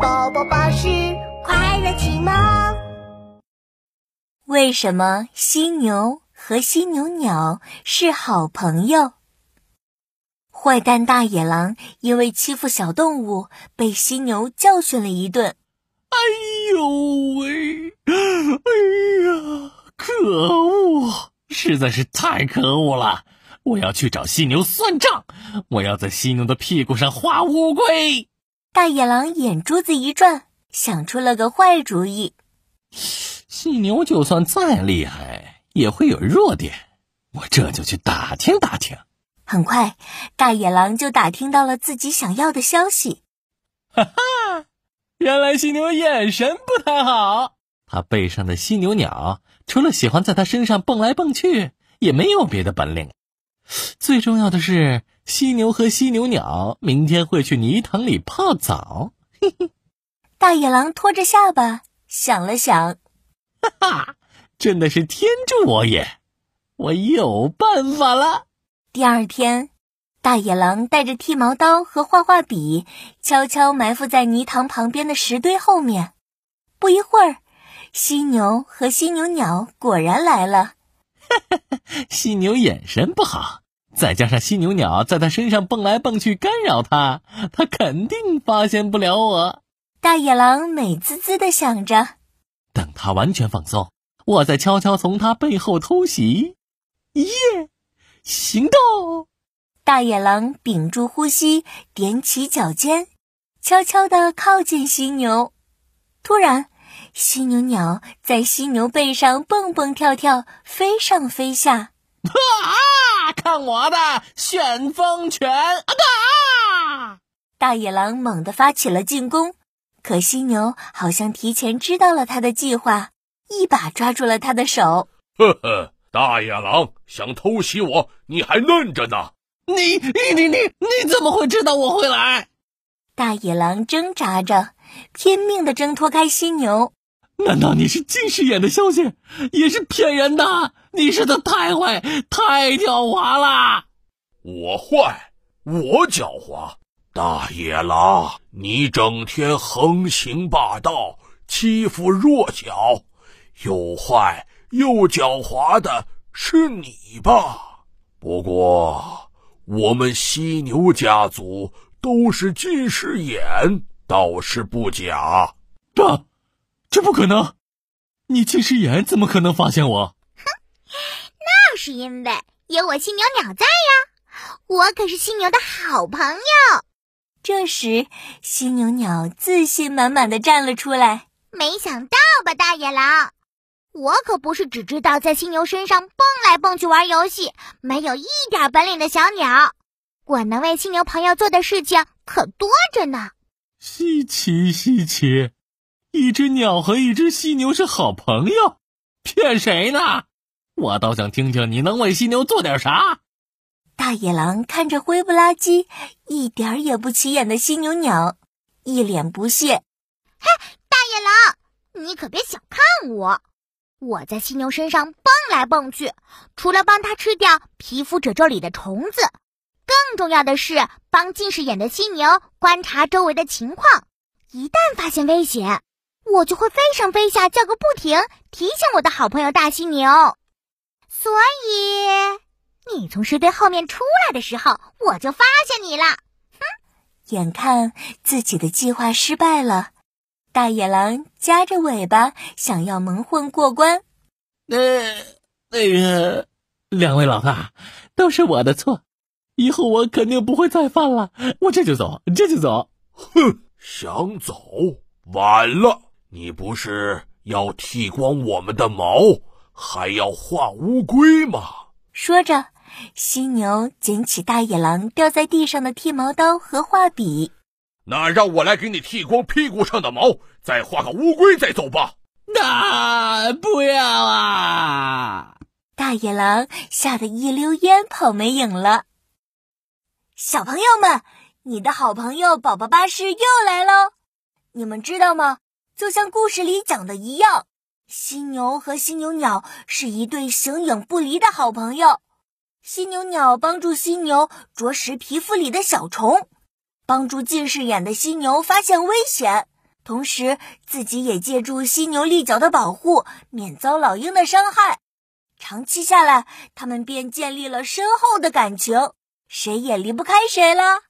宝宝巴士快乐启蒙。为什么犀牛和犀牛鸟是好朋友？坏蛋大野狼因为欺负小动物，被犀牛教训了一顿。哎呦喂！哎呀，可恶！实在是太可恶了！我要去找犀牛算账！我要在犀牛的屁股上画乌龟！大野狼眼珠子一转，想出了个坏主意。犀牛就算再厉害，也会有弱点。我这就去打听打听。很快，大野狼就打听到了自己想要的消息。哈哈，原来犀牛眼神不太好。它背上的犀牛鸟，除了喜欢在它身上蹦来蹦去，也没有别的本领。最重要的是，犀牛和犀牛鸟明天会去泥塘里泡澡。嘿嘿，大野狼拖着下巴想了想，哈哈，真的是天助我也！我有办法了。第二天，大野狼带着剃毛刀和画画笔，悄悄埋伏在泥塘旁边的石堆后面。不一会儿，犀牛和犀牛鸟果然来了。犀牛眼神不好，再加上犀牛鸟在他身上蹦来蹦去干扰他，他肯定发现不了我。大野狼美滋滋的想着，等他完全放松，我再悄悄从他背后偷袭。耶，行动！大野狼屏住呼吸，踮起脚尖，悄悄地靠近犀牛。突然。犀牛鸟在犀牛背上蹦蹦跳跳，飞上飞下。啊！看我的旋风拳！啊！大野狼猛地发起了进攻，可犀牛好像提前知道了他的计划，一把抓住了他的手。呵呵，大野狼想偷袭我，你还嫩着呢！你你你你你怎么会知道我会来？大野狼挣扎着，拼命的挣脱开犀牛。难道你是近视眼的消息？也是骗人的！你实在太坏，太狡猾了！我坏，我狡猾。大野狼，你整天横行霸道，欺负弱小，又坏又狡猾的是你吧？不过，我们犀牛家族都是近视眼，倒是不假。爸。这不可能！你近视眼怎么可能发现我？是因为有我犀牛鸟在呀！我可是犀牛的好朋友。这时，犀牛鸟自信满满的站了出来。没想到吧，大野狼，我可不是只知道在犀牛身上蹦来蹦去玩游戏，没有一点本领的小鸟。我能为犀牛朋友做的事情可多着呢。稀奇，稀奇。一只鸟和一只犀牛是好朋友，骗谁呢？我倒想听听你能为犀牛做点啥。大野狼看着灰不拉几、一点也不起眼的犀牛鸟，一脸不屑：“嘿，大野狼，你可别小看我！我在犀牛身上蹦来蹦去，除了帮它吃掉皮肤褶皱里的虫子，更重要的是帮近视眼的犀牛观察周围的情况，一旦发现危险。”我就会飞上飞下叫个不停，提醒我的好朋友大犀牛。所以你从石堆后面出来的时候，我就发现你了。哼！眼看自己的计划失败了，大野狼夹着尾巴想要蒙混过关。呃，那个，两位老大，都是我的错，以后我肯定不会再犯了。我这就走，这就走。哼，想走，晚了。你不是要剃光我们的毛，还要画乌龟吗？说着，犀牛捡起大野狼掉在地上的剃毛刀和画笔。那让我来给你剃光屁股上的毛，再画个乌龟再走吧。那不要啊！大野狼吓得一溜烟跑没影了。小朋友们，你的好朋友宝宝巴士又来喽！你们知道吗？就像故事里讲的一样，犀牛和犀牛鸟是一对形影不离的好朋友。犀牛鸟帮助犀牛啄食皮肤里的小虫，帮助近视眼的犀牛发现危险，同时自己也借助犀牛利角的保护，免遭老鹰的伤害。长期下来，他们便建立了深厚的感情，谁也离不开谁了。